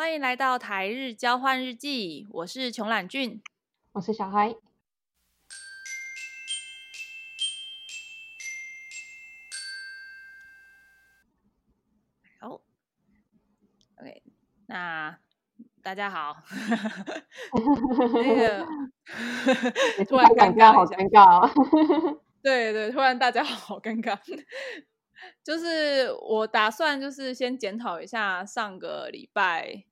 欢迎来到台日交换日记，我是穷懒俊，我是小孩。好，OK，那大家好，那个 突然尴尬，好尴尬哦。对对，突然大家好尴尬。就是我打算就是先检讨一下上个礼拜。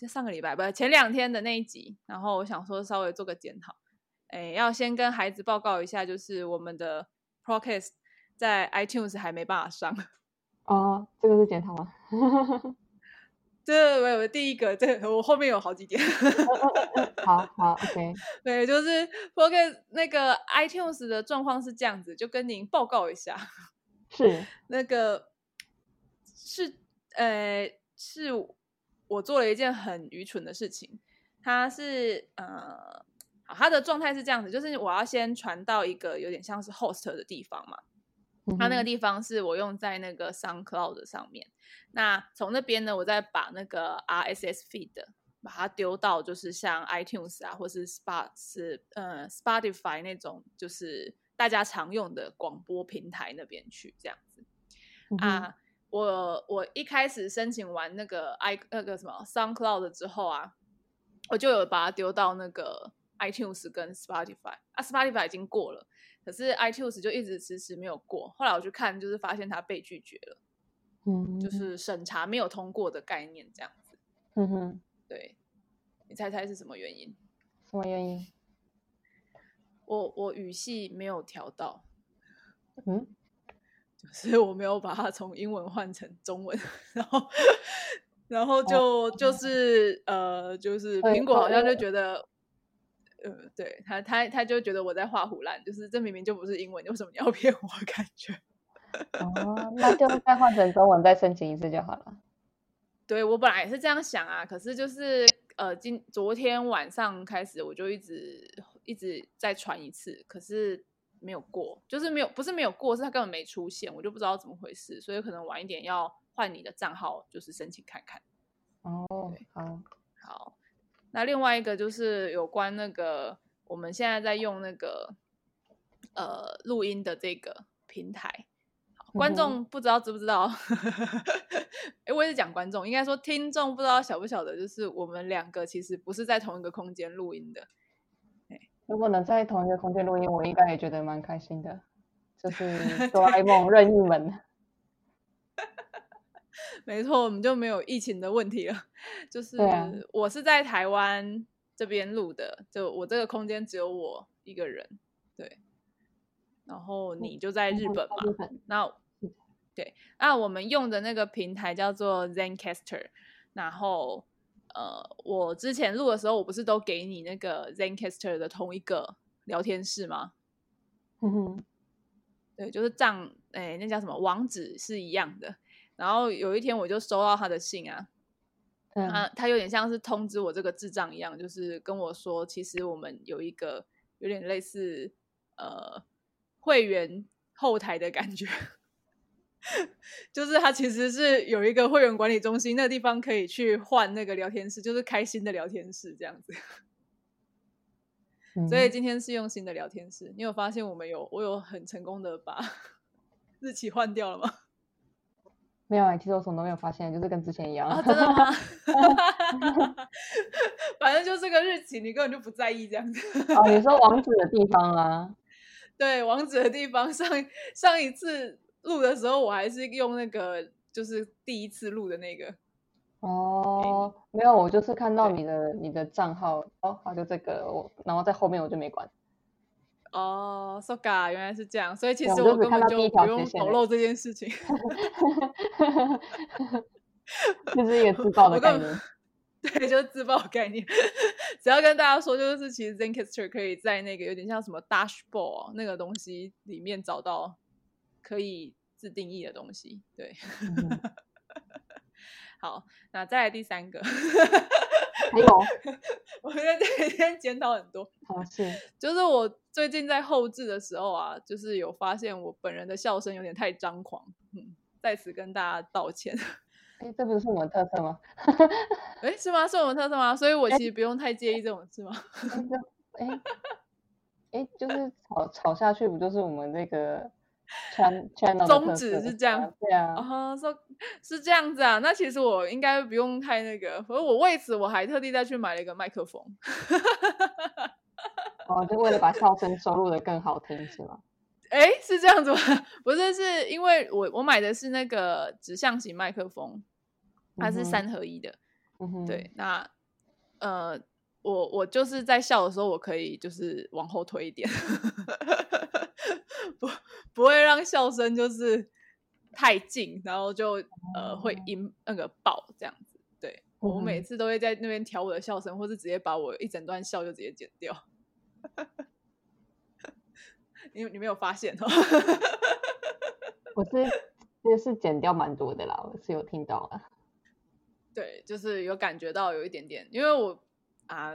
呃，上个礼拜不是前两天的那一集，然后我想说稍微做个检讨。哎，要先跟孩子报告一下，就是我们的 Podcast 在 iTunes 还没办法上。哦，这个是检讨吗？这我第一个，这个我后面有好几点。好好，OK。对，就是 Podcast 那个 iTunes 的状况是这样子，就跟您报告一下。是那个是呃是。我做了一件很愚蠢的事情，它是呃，好，它的状态是这样子，就是我要先传到一个有点像是 host 的地方嘛，嗯、它那个地方是我用在那个 SoundCloud 上面，那从那边呢，我再把那个 RSS feed 把它丢到就是像 iTunes 啊，或是 Spot 是呃 Spotify 那种就是大家常用的广播平台那边去，这样子、嗯、啊。我我一开始申请完那个 i 那个什么 SoundCloud 之后啊，我就有把它丢到那个 iTunes 跟 Spotify 啊，Spotify 已经过了，可是 iTunes 就一直迟迟没有过。后来我去看，就是发现它被拒绝了，嗯，就是审查没有通过的概念这样子。嗯哼，对，你猜猜是什么原因？什么原因？我我语系没有调到。嗯。所以我没有把它从英文换成中文，然后，然后就、哦、就是呃，就是苹果好像就觉得，呃，对他他他就觉得我在画虎烂，就是这明明就不是英文，为什么你要 骗我？感觉，哦，那就再换成中文再申请一次就好了。对，我本来也是这样想啊，可是就是呃，今昨天晚上开始我就一直一直在传一次，可是。没有过，就是没有，不是没有过，是他根本没出现，我就不知道怎么回事，所以可能晚一点要换你的账号，就是申请看看。哦，好，好。那另外一个就是有关那个我们现在在用那个呃录音的这个平台，观众不知道知不知道？哎，我也是讲观众，应该说听众不知道晓不晓得，就是我们两个其实不是在同一个空间录音的。如果能在同一个空间录音，我应该也觉得蛮开心的。就是哆啦 A 梦任意门，没错，我们就没有疫情的问题了。就是我是在台湾这边录的，就我这个空间只有我一个人，对。然后你就在日本嘛？嗯、那对，那我们用的那个平台叫做 Zencastr，然后。呃，我之前录的时候，我不是都给你那个 Zencaster 的同一个聊天室吗？嗯哼，对，就是账，哎，那叫什么？网址是一样的。然后有一天我就收到他的信啊，他、他有点像是通知我这个智障一样，就是跟我说，其实我们有一个有点类似呃会员后台的感觉。就是它其实是有一个会员管理中心，那个地方可以去换那个聊天室，就是开心的聊天室这样子。嗯、所以今天是用新的聊天室。你有发现我们有我有很成功的把 日期换掉了吗？没有啊，其实我什么都没有发现，就是跟之前一样。啊、真的吗？反正就这个日期，你根本就不在意这样子。哦，你说网址的地方啊？对，网址的地方上上一次。录的时候我还是用那个，就是第一次录的那个。哦，没有，我就是看到你的你的账号，哦，好，就这个，我然后在后面我就没管。哦，so ga，原来是这样，所以其实我根本就不用透露这件事情。就是一个自爆的概念。对，就是自爆的概念。只要跟大家说，就是其实 Zencastr 可以在那个有点像什么 Dashboard 那个东西里面找到。可以自定义的东西，对。嗯、好，那再来第三个。还有，我觉得这几天检讨很多。好，是。就是我最近在后置的时候啊，就是有发现我本人的笑声有点太张狂，嗯，在此跟大家道歉。哎，这不是我们特色吗？哎，是吗？是我们特色吗？所以我其实不用太介意这种事吗？哎，哎，就是吵吵下去，不就是我们这个？全全宗旨是这样，对啊，啊，说是这样子啊，那其实我应该不用太那个，而我为此我还特地再去买了一个麦克风，哦，就为了把笑声收录的更好听，是吗？哎，是这样子吗？不是，是因为我我买的是那个指向型麦克风，它是三合一的，对，那呃，我我就是在笑的时候，我可以就是往后推一点。不不会让笑声就是太近，然后就呃会音那个爆这样子。对，我每次都会在那边调我的笑声，或是直接把我一整段笑就直接剪掉。你你没有发现哦？我是 也是剪掉蛮多的啦，我是有听到啊。对，就是有感觉到有一点点，因为我啊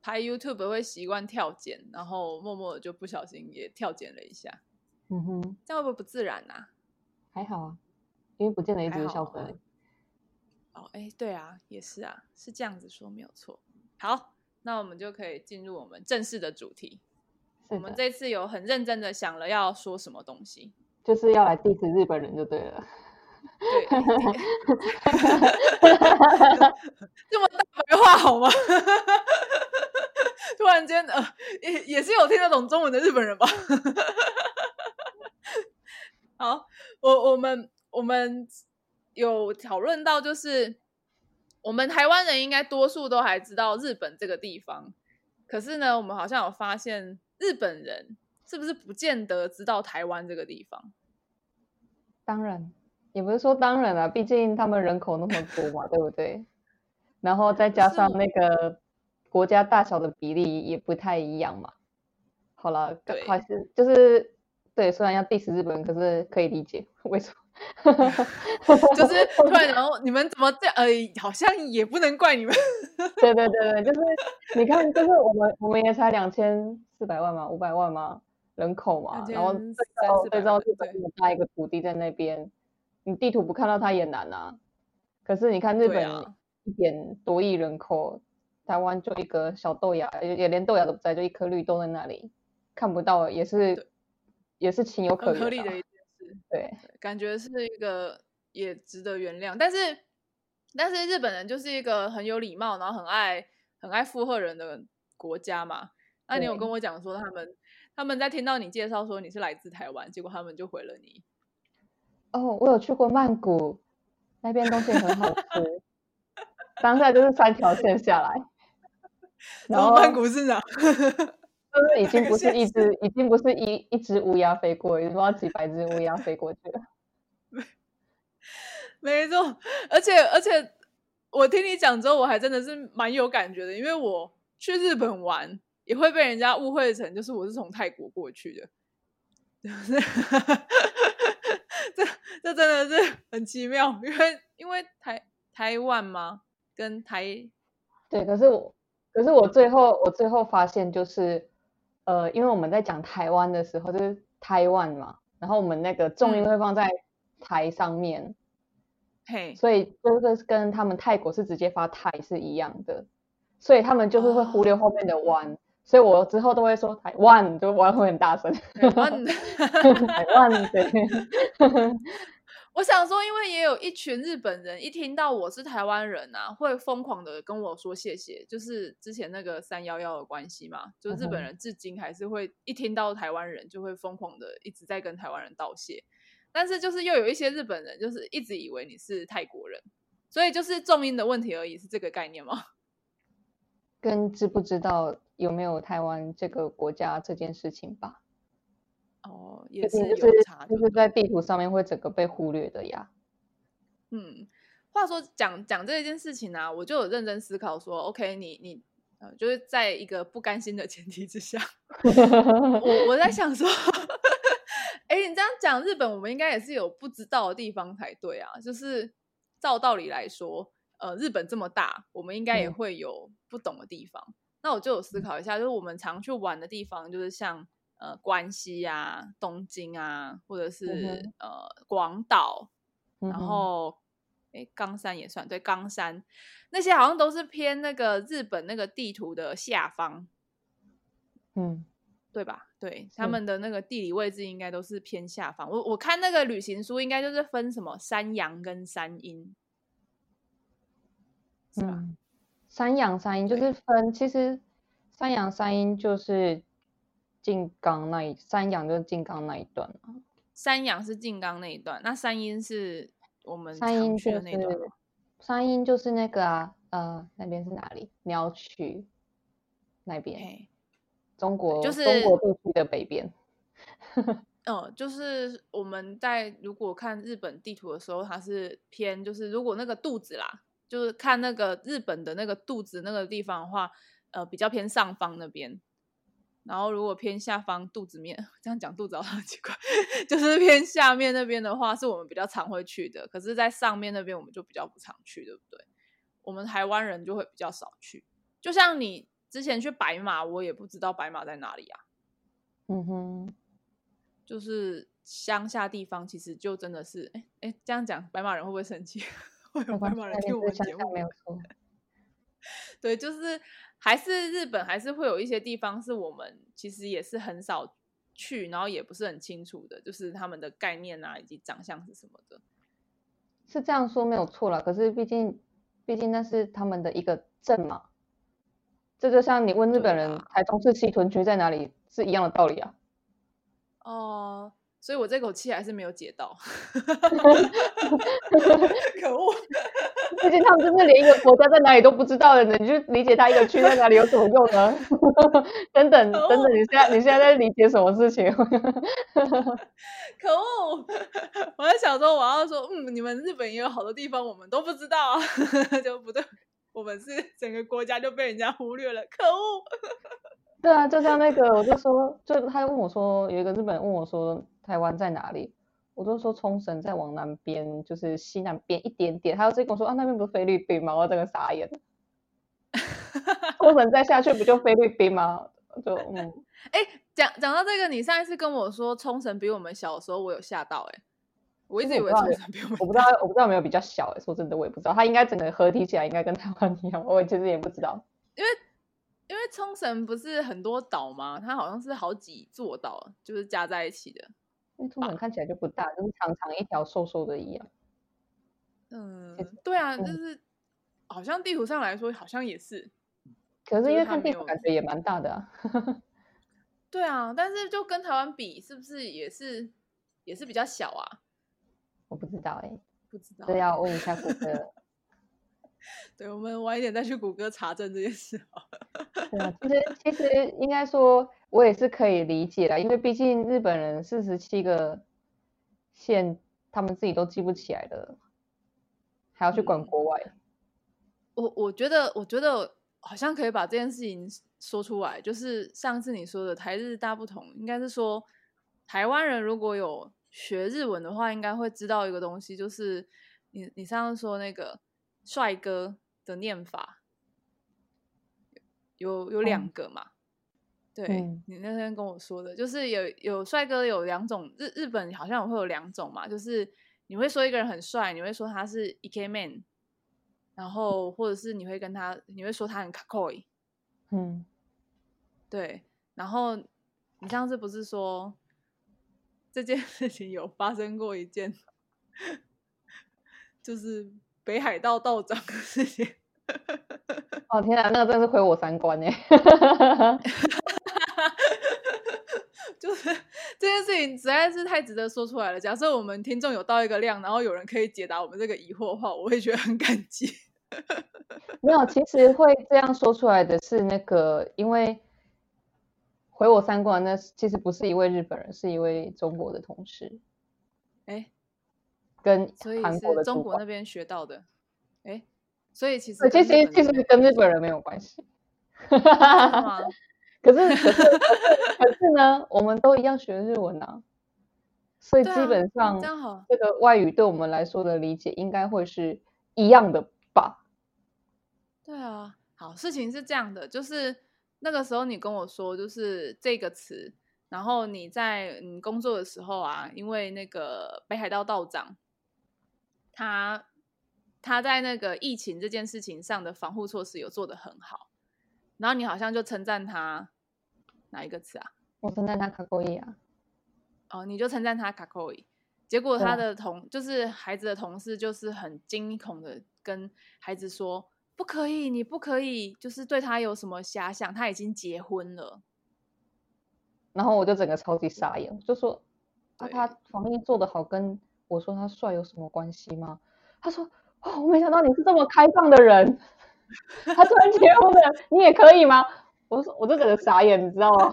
拍 YouTube 会习惯跳剪，然后默默的就不小心也跳剪了一下。嗯哼，这样会不会不自然啊？还好啊，因为不见得一直笑出来。哦，哎，对啊，也是啊，是这样子说没有错。好，那我们就可以进入我们正式的主题。我们这次有很认真的想了要说什么东西，就是要来 diss 日本人就对了。对，这么大白话好吗？突然间，呃，也也是有听得懂中文的日本人吧？好，我我们我们有讨论到，就是我们台湾人应该多数都还知道日本这个地方，可是呢，我们好像有发现日本人是不是不见得知道台湾这个地方？当然，也不是说当然啊，毕竟他们人口那么多嘛，对不对？然后再加上那个国家大小的比例也不太一样嘛。好了，还是就是。对，虽然要 diss 日本，可是可以理解为什么。就是突然，然后你们怎么这样？呃，好像也不能怪你们。对对对对，就是你看，就是我们我们也才两千四百万嘛，五百万嘛，人口嘛，然后对照对照日本这么大一个土地在那边，你地图不看到它也难啊。可是你看日本一点多亿人口，啊、台湾就一个小豆芽，也连豆芽都不在，就一颗绿豆在那里，看不到也是。也是情有可原，啊，合理的一件事。对，感觉是一个也值得原谅。但是，但是日本人就是一个很有礼貌，然后很爱很爱附和人的国家嘛。那你有跟我讲说，他们他们在听到你介绍说你是来自台湾，结果他们就回了你。哦，我有去过曼谷，那边东西很好吃。当下就是三条线下来，然后曼谷是哪？就是已经不是一只，已经不是一一只乌鸦飞过，已经不知道几百只乌鸦飞过去了。没错，而且而且我听你讲之后，我还真的是蛮有感觉的，因为我去日本玩也会被人家误会成就是我是从泰国过去的，这这真的是很奇妙，因为因为台台湾嘛？跟台对，可是我可是我最后我最后发现就是。呃，因为我们在讲台湾的时候，就是台湾嘛，然后我们那个重音会放在台上面，嘿、嗯，所以就是跟他们泰国是直接发泰是一样的，所以他们就是会忽略后面的弯，哦、所以我之后都会说台湾，就湾会很大声，台湾，台湾，对。我想说，因为也有一群日本人，一听到我是台湾人啊，会疯狂的跟我说谢谢。就是之前那个三幺幺的关系嘛，就日本人至今还是会一听到台湾人，就会疯狂的一直在跟台湾人道谢。但是就是又有一些日本人，就是一直以为你是泰国人，所以就是重音的问题而已，是这个概念吗？跟知不知道有没有台湾这个国家这件事情吧。哦，也是有差，就是在地图上面会整个被忽略的呀。嗯，话说讲讲这件事情呢、啊，我就有认真思考说，OK，你你呃，就是在一个不甘心的前提之下，我我在想说，哎、欸，你这样讲日本，我们应该也是有不知道的地方才对啊。就是照道理来说，呃，日本这么大，我们应该也会有不懂的地方。嗯、那我就有思考一下，就是我们常去玩的地方，就是像。呃，关西啊，东京啊，或者是、嗯、呃广岛，然后哎，冈山也算对，冈山那些好像都是偏那个日本那个地图的下方，嗯，对吧？对，他们的那个地理位置应该都是偏下方。我我看那个旅行书，应该就是分什么山阳跟山阴，是吧？嗯，三阳三阴就是分，其实三阳三阴就是静冈那一，三阳就是静冈那一段嘛。三阳是静冈那一段，那三阴是。我们三阴去的那段，三阴就是那个啊，呃，那边是哪里？鸟取那边.中国就是中国地区的北边。嗯，就是我们在如果看日本地图的时候，它是偏，就是如果那个肚子啦，就是看那个日本的那个肚子那个地方的话，呃，比较偏上方那边。然后，如果偏下方肚子面，这样讲肚子好像很奇怪，就是偏下面那边的话，是我们比较常会去的。可是，在上面那边我们就比较不常去，对不对？我们台湾人就会比较少去。就像你之前去白马，我也不知道白马在哪里啊。嗯哼，就是乡下地方，其实就真的是，哎哎，这样讲，白马人会不会生气？会有白马人听我们节目？没有错。对，就是。还是日本，还是会有一些地方是我们其实也是很少去，然后也不是很清楚的，就是他们的概念啊，以及长相是什么的。是这样说没有错了，可是毕竟，毕竟那是他们的一个镇嘛。这就像你问日本人台中市西屯区在哪里，是一样的道理啊。哦、呃。所以我这口气还是没有解到，可恶！毕竟他们真的连一个国家在哪里都不知道的人，你就理解他一个区在哪里有什么用呢？等等等等，你现在你现在在理解什么事情？可恶！我在想说，我要说，嗯，你们日本也有好多地方我们都不知道啊，就不对，我们是整个国家就被人家忽略了，可恶！对啊，就像那个，我就说，就他问我说，有一个日本人问我说。台湾在哪里？我就说冲绳在往南边，就是西南边一点点。他就直接跟我说啊，那边不是菲律宾吗？我整个傻眼。冲绳再下去不就菲律宾吗？就嗯，哎、欸，讲讲到这个，你上一次跟我说冲绳比我们小的时候，我有吓到哎、欸。我一直以为冲绳比我们，我不知道，我不知道有没有比较小哎、欸。说真的，我也不知道。它应该整个合体起来应该跟台湾一样，我其实也不知道。因为因为冲绳不是很多岛吗？它好像是好几座岛，就是加在一起的。冲绳看起来就不大，就是长长一条瘦瘦的一样。嗯，对啊，就是、嗯、好像地图上来说好像也是，可是因为看地图感觉也蛮大的啊。对啊，但是就跟台湾比，是不是也是也是比较小啊？我不知道哎、欸，不知道，这要问一下谷歌。对，我们晚一点再去谷歌查证这件事好了。对啊，其实其实应该说。我也是可以理解的，因为毕竟日本人四十七个县，他们自己都记不起来的，还要去管国外。嗯、我我觉得，我觉得好像可以把这件事情说出来，就是上次你说的台日大不同，应该是说台湾人如果有学日文的话，应该会知道一个东西，就是你你上次说那个帅哥的念法有有两个嘛。嗯对、嗯、你那天跟我说的，就是有有帅哥有两种，日日本好像会有两种嘛，就是你会说一个人很帅，你会说他是 ikemen，然后或者是你会跟他，你会说他很かっこいい，嗯，对，然后你上次不是说这件事情有发生过一件，就是 北海道道长的事情，哦天啊，那个真的是毁我三观哎。就是这件事情实在是太值得说出来了。假设我们听众有到一个量，然后有人可以解答我们这个疑惑的话，我会觉得很感激。没有，其实会这样说出来的是那个，因为毁我三观，那其实不是一位日本人，是一位中国的同事。哎，跟所以是中国那边学到的。哎，所以其实其实其实跟日本人没有关系。可是可是可是可是呢，我们都一样学日文啊，所以基本上这个外语对我们来说的理解应该会是一样的吧？对啊，好，事情是这样的，就是那个时候你跟我说就是这个词，然后你在嗯工作的时候啊，因为那个北海道道长他他在那个疫情这件事情上的防护措施有做得很好，然后你好像就称赞他哪一个词啊？我称赞他卡扣伊啊。哦，你就称赞他卡扣伊，结果他的同就是孩子的同事就是很惊恐的跟孩子说，不可以，你不可以，就是对他有什么遐想，他已经结婚了。然后我就整个超级傻眼，就说，啊，他防疫做的好，跟我说他帅有什么关系吗？他说。哦，我没想到你是这么开放的人。他突然结婚了，你也可以吗？我说，我就整个傻眼，你知道吗？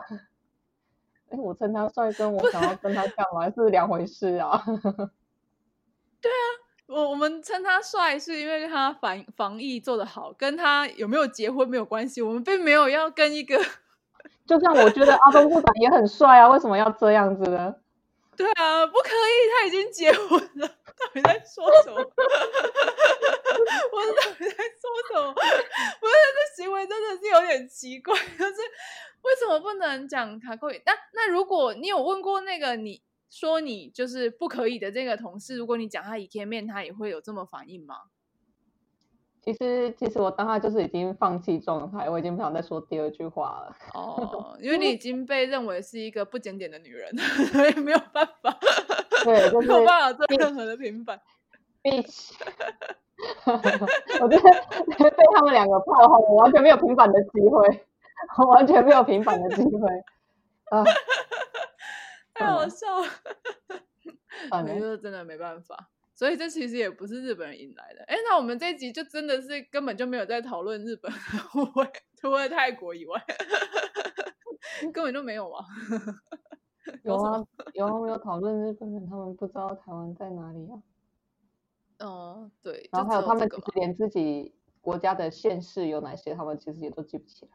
哎，我称他帅，跟我想要跟他干嘛是两回事啊。对啊，我我们称他帅是因为他防防疫做得好，跟他有没有结婚没有关系。我们并没有要跟一个，就像我觉得阿东部长也很帅啊，为什么要这样子呢？对啊，不可以，他已经结婚了。到底在说什么？我到底在说什么？不是，这行为真的是有点奇怪。就是为什么不能讲卡扣伊？那那如果你有问过那个你说你就是不可以的这个同事，如果你讲他一天面，他也会有这么反应吗？其实，其实我当下就是已经放弃状态，我已经不想再说第二句话了。哦，因为你已经被认为是一个不检点的女人，所以没有办法。对，就是、没有办法做任何的平反。闭气。我觉得被他们两个炮轰，我完全没有平反的机会，我完全没有平反的机会。啊，太好笑了。我觉得真的没办法，所以这其实也不是日本人引来的。哎，那我们这一集就真的是根本就没有在讨论日本 除了泰国以外，根本就没有啊。有啊，有啊，没有讨论日本人，他们不知道台湾在哪里啊。嗯，对。然后还有他们其实连自己国家的县市有哪些，他们其实也都记不起来。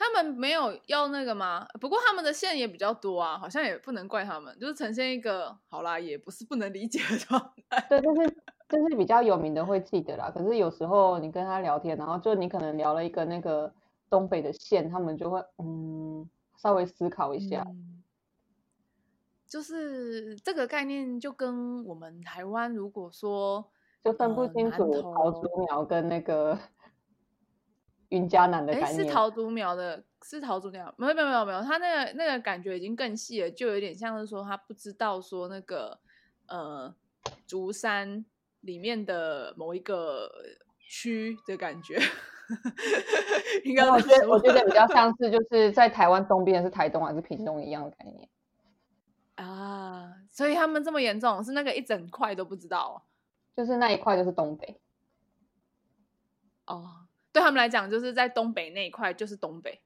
哎，他们没有要那个吗？不过他们的县也比较多啊，好像也不能怪他们，就是呈现一个好啦，也不是不能理解的状态。对，就是就是比较有名的会记得啦。可是有时候你跟他聊天，然后就你可能聊了一个那个东北的县，他们就会嗯。稍微思考一下，嗯，就是这个概念就跟我们台湾如果说就分不清楚桃竹苗跟那个云嘉南的概念，是桃竹苗的，是桃竹苗，没有没有没有没有，他那个那个感觉已经更细了，就有点像是说他不知道说那个呃竹山里面的某一个区的感觉。应该我觉得，我觉得比较 像是就是在台湾东边是台东还是屏东一样的概念啊，所以他们这么严重，是那个一整块都不知道，就是那一块就是东北。哦，对他们来讲，就是在东北那一块就是东北。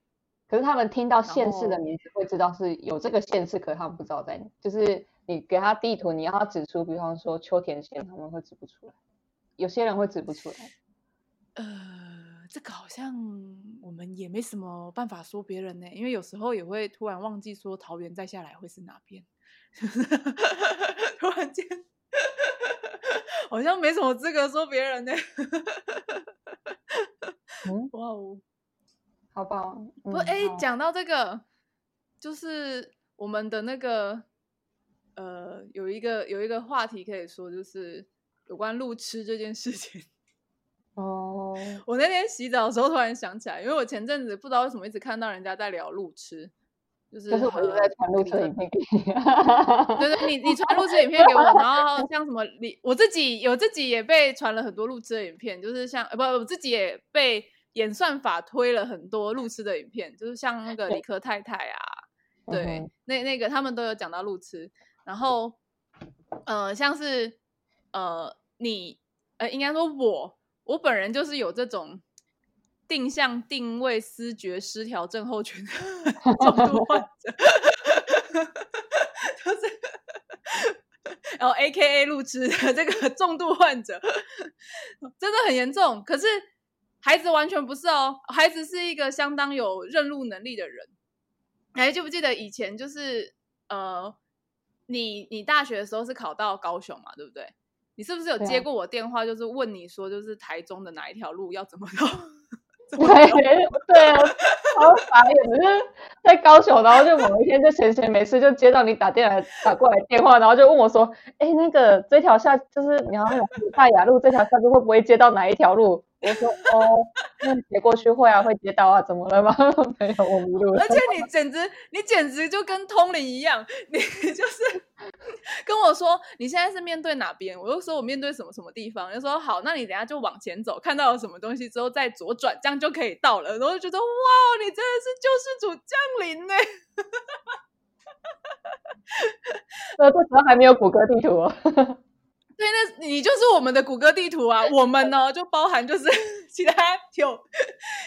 可是他们听到县市的名字会知道是有这个县市，可是他们不知道在哪，就是你给他地图，你要他指出，比方说秋田县，他们会指不出来。有些人会指不出来。呃。这个好像我们也没什么办法说别人呢，因为有时候也会突然忘记说桃园再下来会是哪边，突然间好像没什么资格说别人呢。嗯，哇哦，好棒，嗯、不，哎，讲到这个，就是我们的那个呃，有一个有一个话题可以说，就是有关路痴这件事情。哦，我那天洗澡的时候突然想起来，因为我前阵子不知道为什么一直看到人家在聊路痴，就是就是我一直在传路痴影片给你，对对，你你传路痴影片给我，然后像什么你我自己有自己也被传了很多路痴的影片，就是像不我自己也被演算法推了很多路痴的影片，就是像那个理科太太啊，对，那那个他们都有讲到路痴，然后呃像是呃你呃应该说我。我本人就是有这种定向定位思觉失调症候群的 重度患者，就是然后 AKA 路痴的这个重度患者，真的很严重。可是孩子完全不是哦，孩子是一个相当有认路能力的人。还记不记得以前就是呃，你你大学的时候是考到高雄嘛，对不对？你是不是有接过我电话？就是问你说，就是台中的哪一条路要怎么走？对 对啊，好傻眼！可是在高雄，然后就某一天就闲闲没事，就接到你打电来打过来电话，然后就问我说：“哎，那个这条下就是你要大雅路这条下就会不会接到哪一条路？”我说：“哦，那接过去会啊，会接到啊，怎么了吗？没有，我迷路了。”而且你简直，你简直就跟通灵一样，你 就是跟我说你现在是面对哪边，我就说我面对什么什么地方，就说好，那你等下就往前走，看到了什么东西之后再左转，这样就可以到了。然后就觉得哇，你真的是救世主降临呢！呃，这时候还没有谷歌地图哦。对，那你就是我们的谷歌地图啊！我们呢，就包含就是 其他有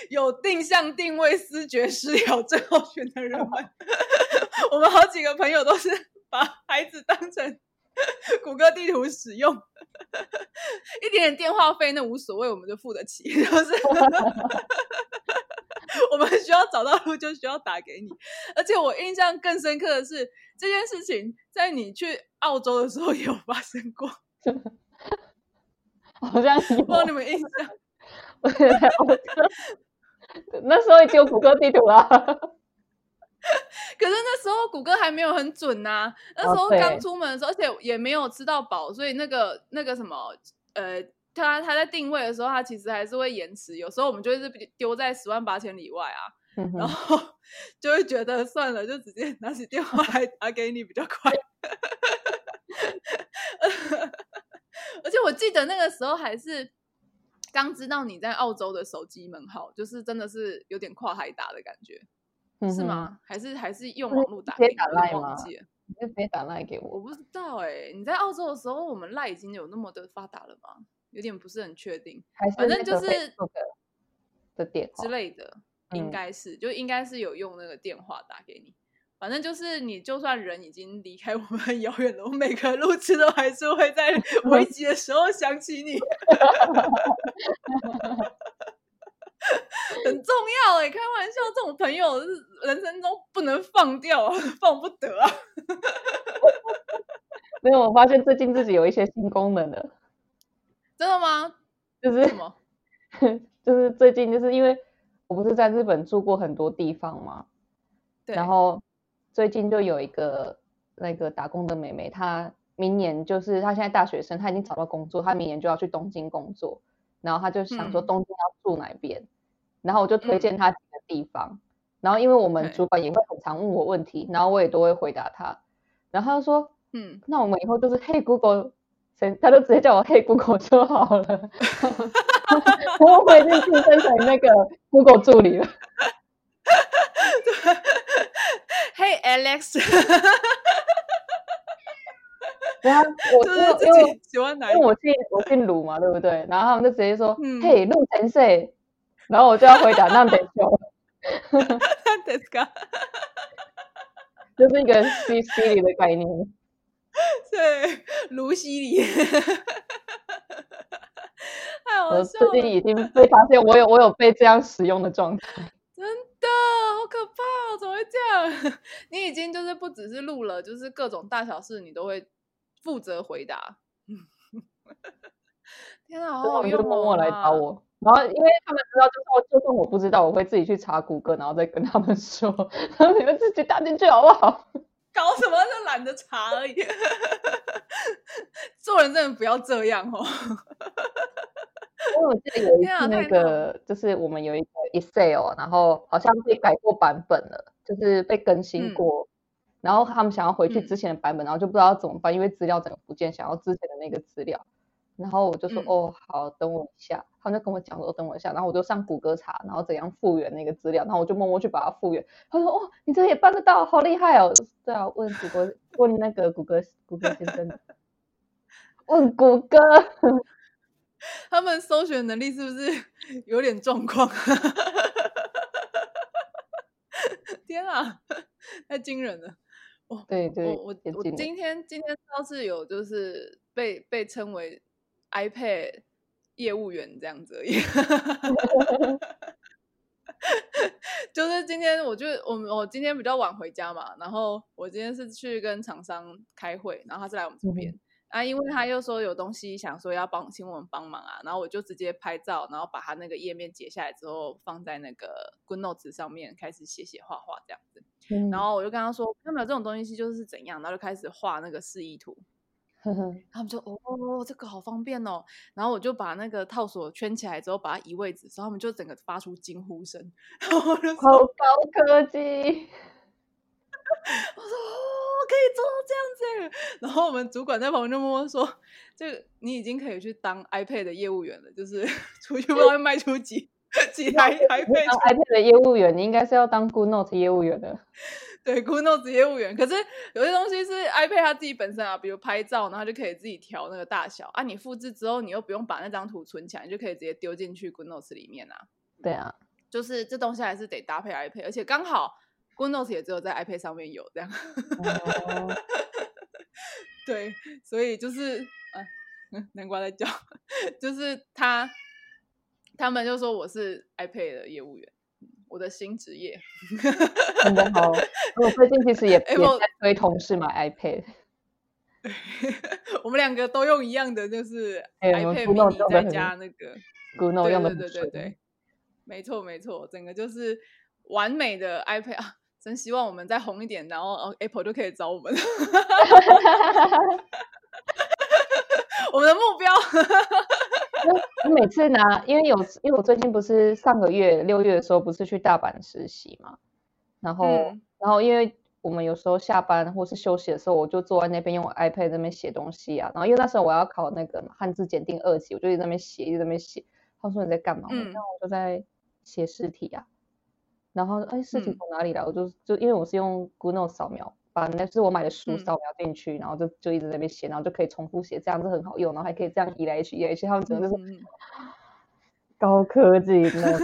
有定向定位、思觉失调症候群的人们。我们好几个朋友都是把孩子当成 谷歌地图使用，一点点电话费那无所谓，我们就付得起。就是我们需要找到路，就需要打给你。而且我印象更深刻的是，这件事情在你去澳洲的时候也有发生过。好像有，帮你们印象。那时候已经有谷歌地图了，可是那时候谷歌还没有很准呐、啊。那时候刚出门的时候，而且也没有吃到饱，所以那个那个什么，呃，他他在定位的时候，他其实还是会延迟。有时候我们就是丢在十万八千里外啊，嗯、然后就会觉得算了，就直接拿起电话来打给你比较快。而且我记得那个时候还是刚知道你在澳洲的手机门号，就是真的是有点跨海打的感觉，嗯、是吗？还是还是用网络打？直接打赖吗？你就直接打赖给我？我不知道哎、欸，你在澳洲的时候，我们赖已经有那么的发达了吗？有点不是很确定，反正就是的电之类的，应该是、嗯、就应该是有用那个电话打给你。反正就是，你就算人已经离开我们很遥远了，我每个路痴都还是会在 危急的时候想起你，很重要哎、欸！开玩笑，这种朋友是人生中不能放掉，放不得啊。没有，我发现最近自己有一些新功能了。真的吗？就是什么？就是最近，就是因为我不是在日本住过很多地方嘛，对，然后。最近就有一个那个打工的妹妹，她明年就是她现在大学生，她已经找到工作，她明年就要去东京工作，然后她就想说东京要住哪边，嗯、然后我就推荐她几个地方，嗯、然后因为我们主管也会很常问我问题，然后我也都会回答她，然后她就说，嗯，那我们以后就是嘿 Google，她就直接叫我嘿 Google 就好了，我我已经晋升成那个 Google 助理了。嘿、hey，Alex，然后我就是自己喜欢哪，因为我姓我姓卢嘛，对不对？然后他们就直接说，嘿，陆晨谁？然后我就要回答，那得说，那得说，就是一个西西里的概念。对，卢西里。我最近已经被发现，我有我有被这样使用的状态。好可怕哦！怎么会这样？你已经就是不只是录了，就是各种大小事你都会负责回答。天啊，好好用默默来找我，然后因为他们知道，就算就算我不知道，我会自己去查谷歌，然后再跟他们说，然后你们自己打进去好不好？搞什么？就懒得查而已。做人真的不要这样哦。因为我记得有一次那个，就是我们有一个 Excel，然后好像被改过版本了，就是被更新过，嗯、然后他们想要回去之前的版本，嗯、然后就不知道怎么办，因为资料整个不见，想要之前的那个资料，然后我就说、嗯、哦好，等我一下，他们就跟我讲说等我一下，然后我就上谷歌查，然后怎样复原那个资料，然后我就默默去把它复原，他说哦你这也办得到，好厉害哦，对啊，问谷歌问那个谷歌谷歌先生，问谷歌。他们搜寻能力是不是 有点状况？天啊，太惊人了！哦，对对，我我我今天今天倒是有就是被被称为 iPad 业务员这样子而已。就是今天，我就我我今天比较晚回家嘛，然后我今天是去跟厂商开会，然后他是来我们这边。嗯啊，因为他又说有东西想说要帮请我们帮忙啊，然后我就直接拍照，然后把他那个页面截下来之后放在那个 GoodNotes 上面开始写写画画这样子。嗯、然后我就跟他说，有没有这种东西就是怎样，然后就开始画那个示意图。呵呵他们就哦，这个好方便哦。然后我就把那个套索圈起来之后，把它移位置，之后他们就整个发出惊呼声。然后我就说好高科技。我说哦，可以做到这样子。然后我们主管在旁边就默默说：“这个你已经可以去当 iPad 的业务员了，就是出去外面卖出几 几台 iPad。当 iPad 的业务员，你应该是要当 GoodNotes 业务员的。对，GoodNotes 业务员。可是有些东西是 iPad 它自己本身啊，比如拍照，然后就可以自己调那个大小啊。你复制之后，你又不用把那张图存起来，你就可以直接丢进去 GoodNotes 里面啊。对啊，就是这东西还是得搭配 iPad，而且刚好。GoodNotes 也只有在 iPad 上面有这样，哦、对，所以就是啊，南瓜在叫，就是他，他们就说我是 iPad 的业务员，我的新职业，真的好。我最近其实也也在推同事买 iPad，我们两个都用一样的，就是 iPad mini 再加那个 GoodNotes 用的，对对对对，没错没错，整个就是完美的 iPad 啊。真希望我们再红一点，然后 Apple 就可以找我们。我们的目标。我每次拿，因为有，因为我最近不是上个月六月的时候不是去大阪实习嘛，然后，嗯、然后因为我们有时候下班或是休息的时候，我就坐在那边用 iPad 在那边写东西啊。然后因为那时候我要考那个汉字检定二级，我就一直在那边写，一直在那边写。他说你在干嘛？然后、嗯、我就在写试题啊。然后，哎，事情从哪里来？嗯、我就就因为我是用 GoodNotes 扫描，把那是我买的书扫描进去，嗯、然后就就一直在那边写，然后就可以重复写，这样子很好用，然后还可以这样移来移去，移来移去，他们真的就是 高科技，那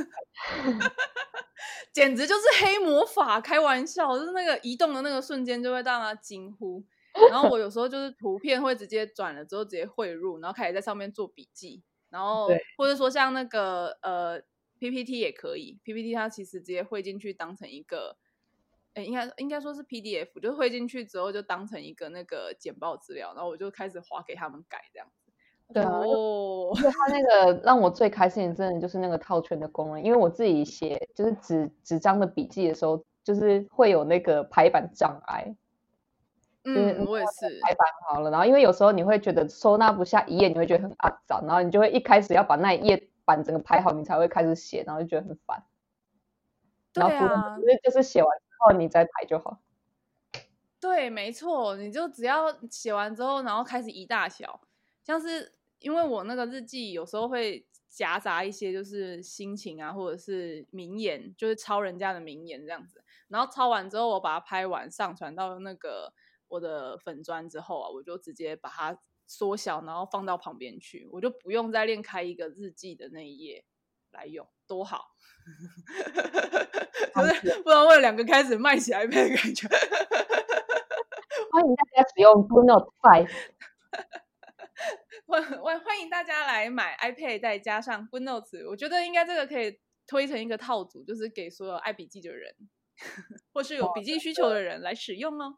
简直就是黑魔法，开玩笑，就是那个移动的那个瞬间就会让他惊呼。然后我有时候就是图片会直接转了之后直接汇入，然后开始在上面做笔记，然后或者说像那个呃。PPT 也可以，PPT 它其实直接汇进去当成一个，哎，应该应该说是 PDF，就汇进去之后就当成一个那个简报资料，然后我就开始划给他们改这样子。对哦，就它那个让我最开心的，真的就是那个套圈的功能，因为我自己写就是纸纸张的笔记的时候，就是会有那个排版障碍。嗯，我也是排版好了，然后因为有时候你会觉得收纳不下一页，你会觉得很肮脏，然后你就会一开始要把那一页。板整个排好，你才会开始写，然后就觉得很烦。对啊，然后就是写完之后你再排就好。对，没错，你就只要写完之后，然后开始移大小。像是因为我那个日记有时候会夹杂一些就是心情啊，或者是名言，就是抄人家的名言这样子。然后抄完之后，我把它拍完上传到那个我的粉砖之后啊，我就直接把它。缩小，然后放到旁边去，我就不用再另开一个日记的那一页来用，多好！不是，不然为了两个开始卖起来，没感觉。欢迎大家使用 GoodNotes Five，欢欢欢迎大家来买 iPad，再加上 GoodNotes，我觉得应该这个可以推成一个套组，就是给所有爱笔记的人，或是有笔记需求的人来使用哦。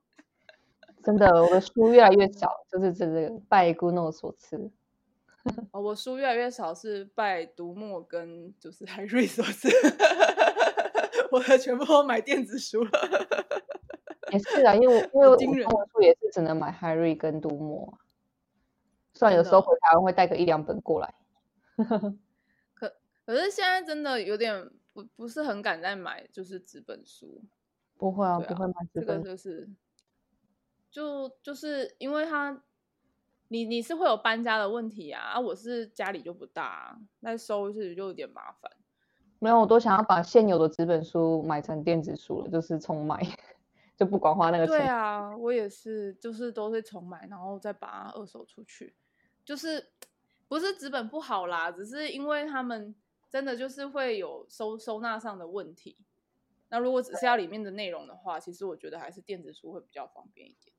真的，我的书越来越少，就是这个拜 GoodNotes 所赐。哦，我书越来越少是拜读墨跟就是 HyRead 所赐。我的全部都买电子书了。也是啊，因为因为我中文书也是只能买 HyRead 跟读墨。虽然有时候回台湾会带个一两本过来。可可是现在真的有点不不是很敢再买，就是纸本书。不会啊，啊不会买纸本书。这个就是。就就是因为他，你你是会有搬家的问题啊，啊，我是家里就不大，啊，那收拾就有点麻烦。没有，我都想要把现有的纸本书买成电子书了，就是重买，就不管花那个钱。对啊，我也是，就是都是重买，然后再把它二手出去。就是不是纸本不好啦，只是因为他们真的就是会有收收纳上的问题。那如果只是要里面的内容的话，其实我觉得还是电子书会比较方便一点。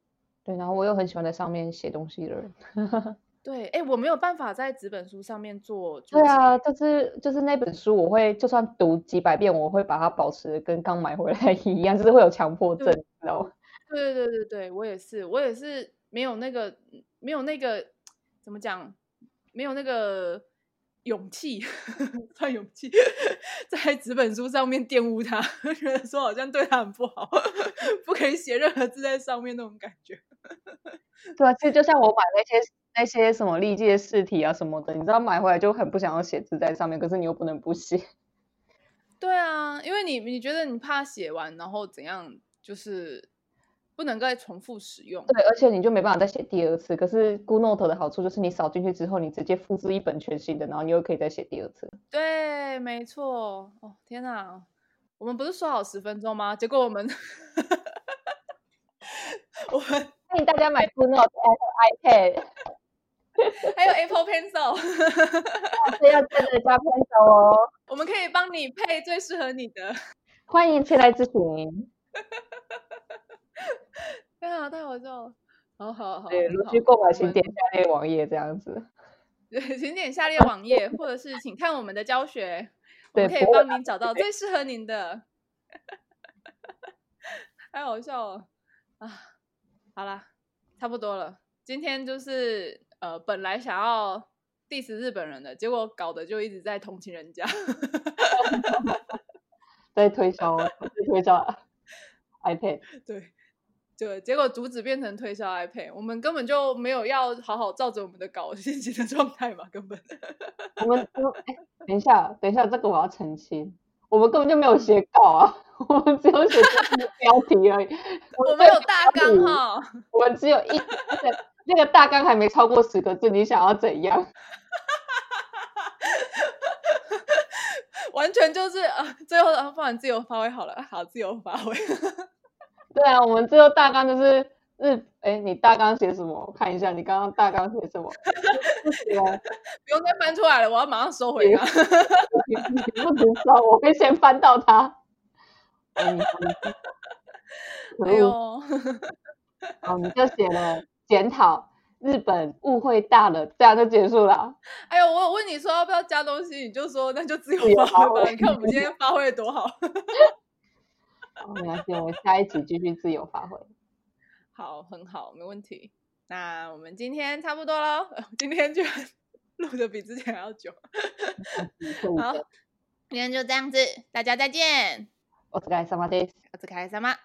对，然后我又很喜欢在上面写东西的人。对，哎，我没有办法在纸本书上面做。对啊，就是就是那本书，我会就算读几百遍，我会把它保持跟刚买回来一样，就是会有强迫症，对你知道吗？对对对对对，我也是，我也是没有那个没有那个怎么讲，没有那个勇气，算勇气，在纸本书上面玷污它，觉得说好像对他很不好，不可以写任何字在上面那种感觉。对啊，其实就像我买那些那些什么历届试题啊什么的，你知道买回来就很不想要写字在上面，可是你又不能不写。对啊，因为你你觉得你怕写完然后怎样，就是不能再重复使用。对，而且你就没办法再写第二次。可是 GoodNote 的好处就是你扫进去之后，你直接复制一本全新的，然后你又可以再写第二次。对，没错。哦，天哪，我们不是说好十分钟吗？结果我们 我们欢迎大家买 还有 iPad。还有 Apple Pencil，是要真的加 Pencil 哦。我们可以帮你配最适合你的。欢迎前来咨询。太好太好笑了，好好好。对，如需购买，请点下列网页这样子。对，请点下列网页，或者是请看我们的教学，我们可以帮您找到最适合您的。太好笑了啊！好啦，差不多了，今天就是。呃，本来想要 diss 日本人的，结果搞得就一直在同情人家，在推销，在推销 iPad，对，就结果主旨变成推销 iPad，我们根本就没有要好好照着我们的稿进行的状态嘛，根本。我们，哎，等一下，等一下，这个我要澄清，我们根本就没有写稿啊，我们只有写标题而已，我们有大纲哈，我们只有一。那个大纲还没超过十个字，你想要怎样？完全就是啊，最后啊，不然自由发挥好了，好，自由发挥。对啊，我们最后大纲就是日，哎，你大纲写什么？我看一下，你刚刚大纲写什么？不用再翻出来了，我要马上收回它。你不能收，我会先翻到它。哎呦，哦，你就写了。检讨日本误会大了，这样就结束了。哎呦，我有问你说要不要加东西，你就说那就自由发挥吧。你看我们今天发挥的多好。好，没关系，我们下一集继续自由发挥。好，很好，没问题。那我们今天差不多了，今天就录的比之前还要久。好，今天就这样子，大家再见。お疲れ様です。お疲れ様。